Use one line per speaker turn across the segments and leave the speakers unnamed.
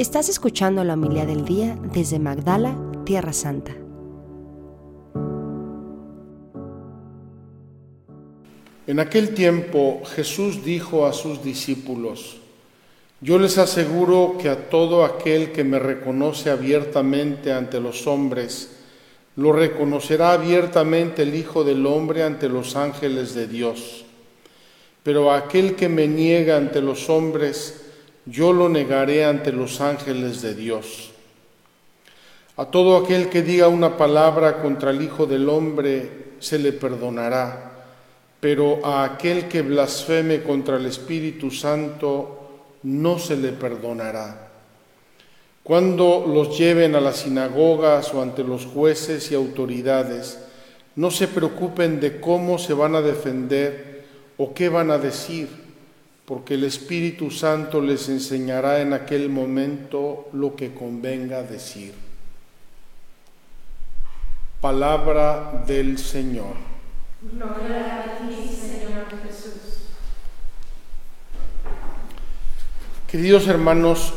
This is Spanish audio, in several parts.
Estás escuchando la humildad del día desde Magdala, Tierra Santa.
En aquel tiempo Jesús dijo a sus discípulos, yo les aseguro que a todo aquel que me reconoce abiertamente ante los hombres, lo reconocerá abiertamente el Hijo del Hombre ante los ángeles de Dios. Pero a aquel que me niega ante los hombres, yo lo negaré ante los ángeles de Dios. A todo aquel que diga una palabra contra el Hijo del Hombre, se le perdonará pero a aquel que blasfeme contra el Espíritu Santo no se le perdonará. Cuando los lleven a las sinagogas o ante los jueces y autoridades, no se preocupen de cómo se van a defender o qué van a decir, porque el Espíritu Santo les enseñará en aquel momento lo que convenga decir. Palabra del Señor. Gloria a ti, Señor Jesús. Queridos hermanos,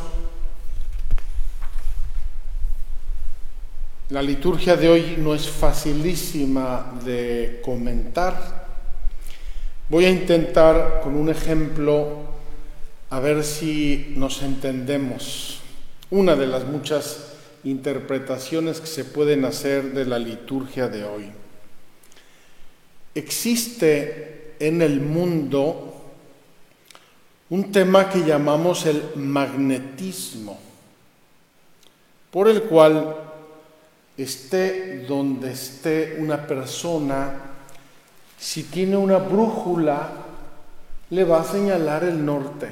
la liturgia de hoy no es facilísima de comentar. Voy a intentar con un ejemplo a ver si nos entendemos. Una de las muchas interpretaciones que se pueden hacer de la liturgia de hoy. Existe en el mundo un tema que llamamos el magnetismo, por el cual esté donde esté una persona, si tiene una brújula, le va a señalar el norte.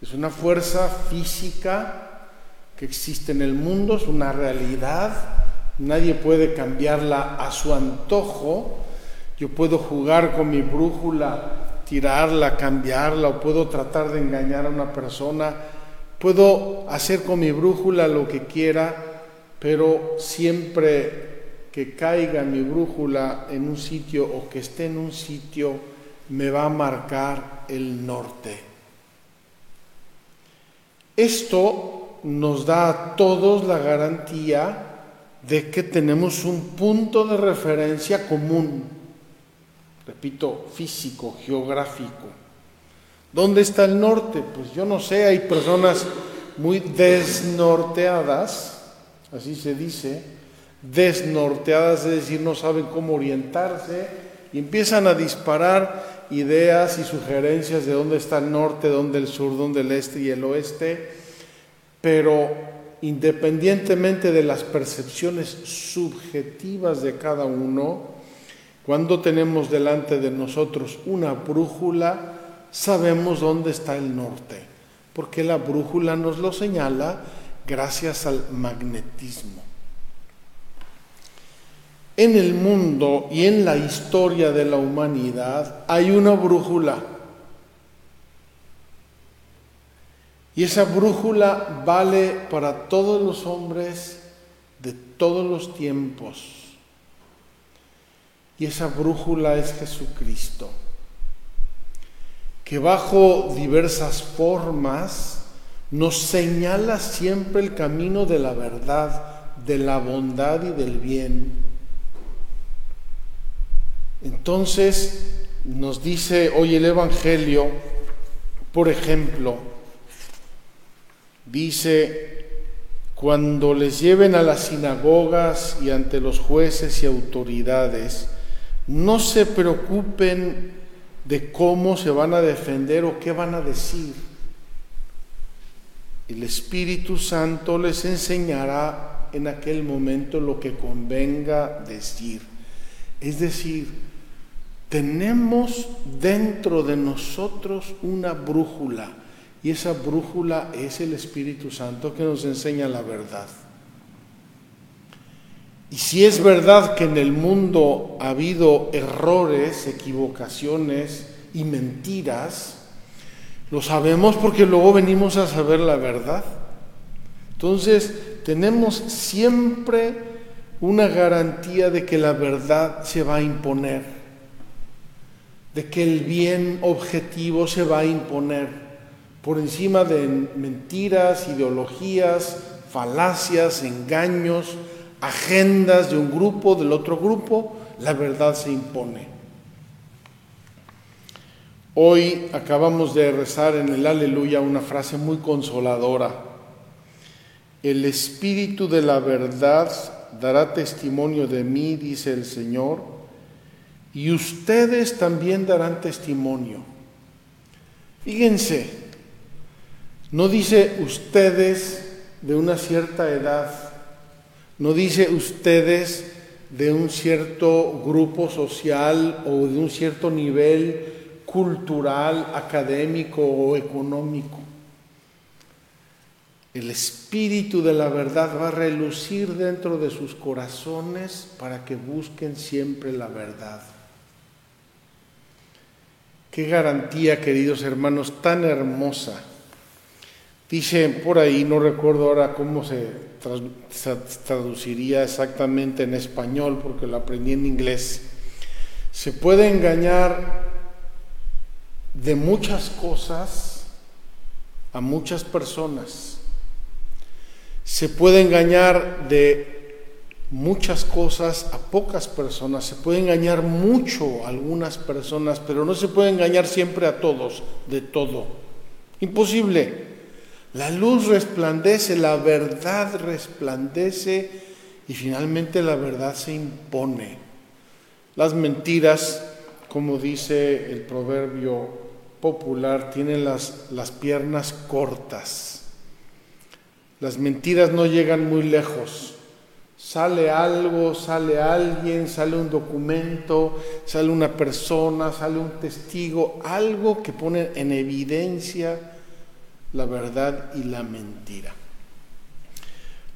Es una fuerza física que existe en el mundo, es una realidad Nadie puede cambiarla a su antojo. Yo puedo jugar con mi brújula, tirarla, cambiarla, o puedo tratar de engañar a una persona. Puedo hacer con mi brújula lo que quiera, pero siempre que caiga mi brújula en un sitio o que esté en un sitio, me va a marcar el norte. Esto nos da a todos la garantía de que tenemos un punto de referencia común, repito, físico, geográfico. ¿Dónde está el norte? Pues yo no sé, hay personas muy desnorteadas, así se dice, desnorteadas, es decir, no saben cómo orientarse y empiezan a disparar ideas y sugerencias de dónde está el norte, dónde el sur, dónde el este y el oeste, pero independientemente de las percepciones subjetivas de cada uno, cuando tenemos delante de nosotros una brújula, sabemos dónde está el norte, porque la brújula nos lo señala gracias al magnetismo. En el mundo y en la historia de la humanidad hay una brújula Y esa brújula vale para todos los hombres de todos los tiempos. Y esa brújula es Jesucristo, que bajo diversas formas nos señala siempre el camino de la verdad, de la bondad y del bien. Entonces nos dice hoy el Evangelio, por ejemplo, Dice, cuando les lleven a las sinagogas y ante los jueces y autoridades, no se preocupen de cómo se van a defender o qué van a decir. El Espíritu Santo les enseñará en aquel momento lo que convenga decir. Es decir, tenemos dentro de nosotros una brújula y esa brújula es el Espíritu Santo que nos enseña la verdad. Y si es verdad que en el mundo ha habido errores, equivocaciones y mentiras, lo sabemos porque luego venimos a saber la verdad. Entonces, tenemos siempre una garantía de que la verdad se va a imponer, de que el bien objetivo se va a imponer por encima de mentiras, ideologías, falacias, engaños, agendas de un grupo, del otro grupo, la verdad se impone. Hoy acabamos de rezar en el aleluya una frase muy consoladora. El Espíritu de la verdad dará testimonio de mí, dice el Señor, y ustedes también darán testimonio. Fíjense, no dice ustedes de una cierta edad, no dice ustedes de un cierto grupo social o de un cierto nivel cultural, académico o económico. El espíritu de la verdad va a relucir dentro de sus corazones para que busquen siempre la verdad. Qué garantía, queridos hermanos, tan hermosa. Dice por ahí, no recuerdo ahora cómo se, traduciría exactamente en español, porque lo aprendí en inglés. Se puede engañar de muchas cosas a muchas personas. Se puede engañar de muchas cosas a pocas personas, se puede engañar mucho a algunas personas, pero no se puede engañar siempre a todos, de todo. Imposible. La luz resplandece, la verdad resplandece y finalmente la verdad se impone. Las mentiras, como dice el proverbio popular, tienen las, las piernas cortas. Las mentiras no llegan muy lejos Sale algo, sale alguien, sale un documento, sale una persona, sale un testigo, algo que pone en evidencia la verdad y la mentira.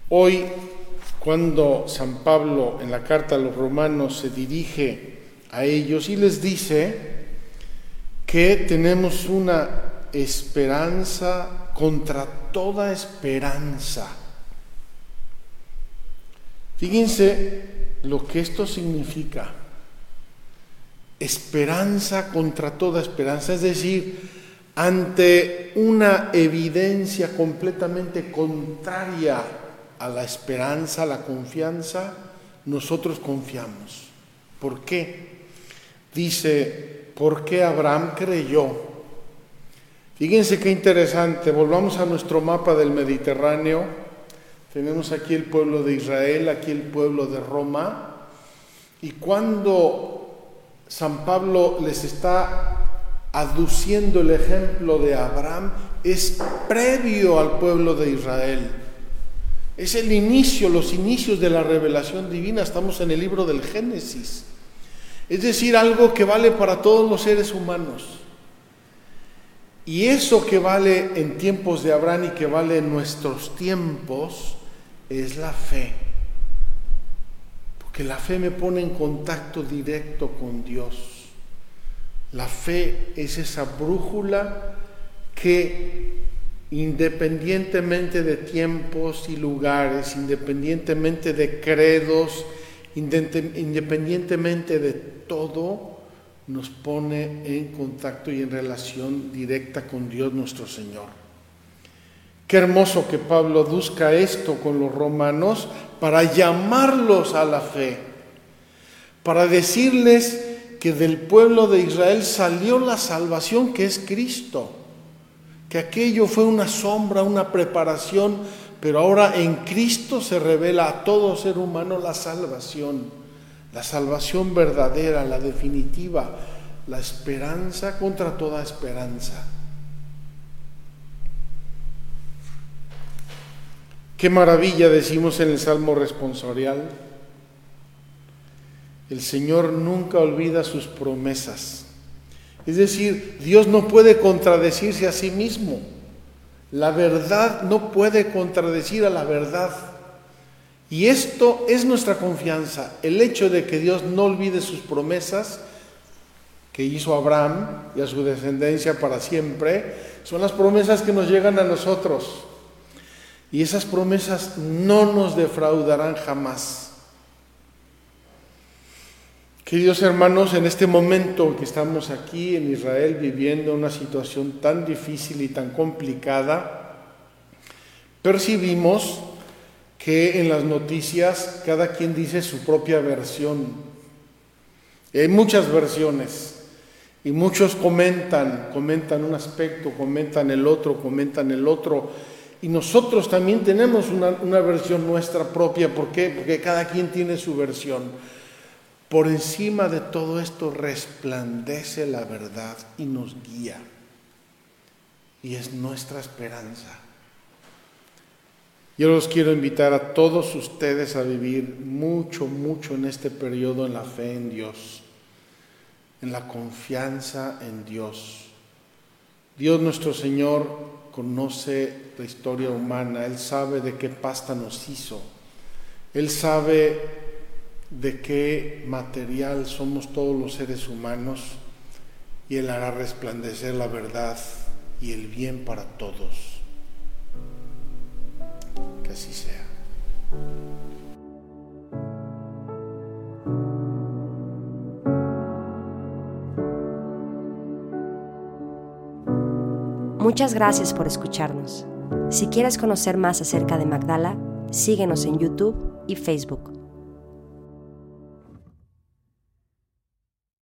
Hoy, cuando San Pablo en la carta a los romanos se dirige a ellos y les dice que tenemos una esperanza contra toda esperanza, Fíjense lo que esto significa. Esperanza contra toda esperanza, es decir, ante una evidencia completamente contraria a la esperanza, a la confianza, nosotros confiamos. ¿Por qué? Dice, ¿por qué Abraham creyó? Fíjense qué interesante, volvamos a nuestro mapa del Mediterráneo tenemos aquí el pueblo de Israel, aquí el pueblo de Roma. Y cuando San Pablo les está aduciendo el ejemplo de Abraham, es previo al pueblo de Israel. Es el inicio, los inicios de la revelación divina. Estamos en el libro del Génesis. Es decir, algo que vale para todos los seres humanos. Y eso que vale en tiempos de Abraham y que vale en nuestros tiempos, es la fe. Porque la fe me pone en contacto directo con Dios. La fe es esa brújula que independientemente de tiempos y lugares, independientemente de credos, independientemente de todo, nos pone en contacto y en relación directa con Dios nuestro Señor. Qué hermoso que Pablo busca esto con los romanos para llamarlos a la fe, para decirles que del pueblo de Israel salió la salvación que es Cristo, que aquello fue una sombra, una preparación, pero ahora en Cristo se revela a todo ser humano la salvación, la salvación verdadera, la definitiva, la esperanza contra toda esperanza. Qué maravilla decimos en el Salmo responsorial. El Señor nunca olvida sus promesas. Es decir, Dios no puede contradecirse a sí mismo. La verdad no puede contradecir a la verdad. Y esto es nuestra confianza, el hecho de que Dios no olvide sus promesas que hizo a Abraham y a su descendencia para siempre, son las promesas que nos llegan a nosotros. Y esas promesas no nos defraudarán jamás. Queridos hermanos, en este momento que estamos aquí en Israel viviendo una situación tan difícil y tan complicada, percibimos que en las noticias cada quien dice su propia versión. Hay muchas versiones y muchos comentan, comentan un aspecto, comentan el otro, comentan el otro. Y nosotros también tenemos una, una versión nuestra propia. ¿Por qué? Porque cada quien tiene su versión. Por encima de todo esto resplandece la verdad y nos guía. Y es nuestra esperanza. Yo los quiero invitar a todos ustedes a vivir mucho, mucho en este periodo en la fe en Dios, en la confianza en Dios. Dios nuestro Señor conoce la historia humana, Él sabe de qué pasta nos hizo, Él sabe de qué material somos todos los seres humanos y Él hará resplandecer la verdad y el bien para todos. Así sea.
Muchas gracias por escucharnos. Si quieres conocer más acerca de Magdala, síguenos en YouTube y Facebook.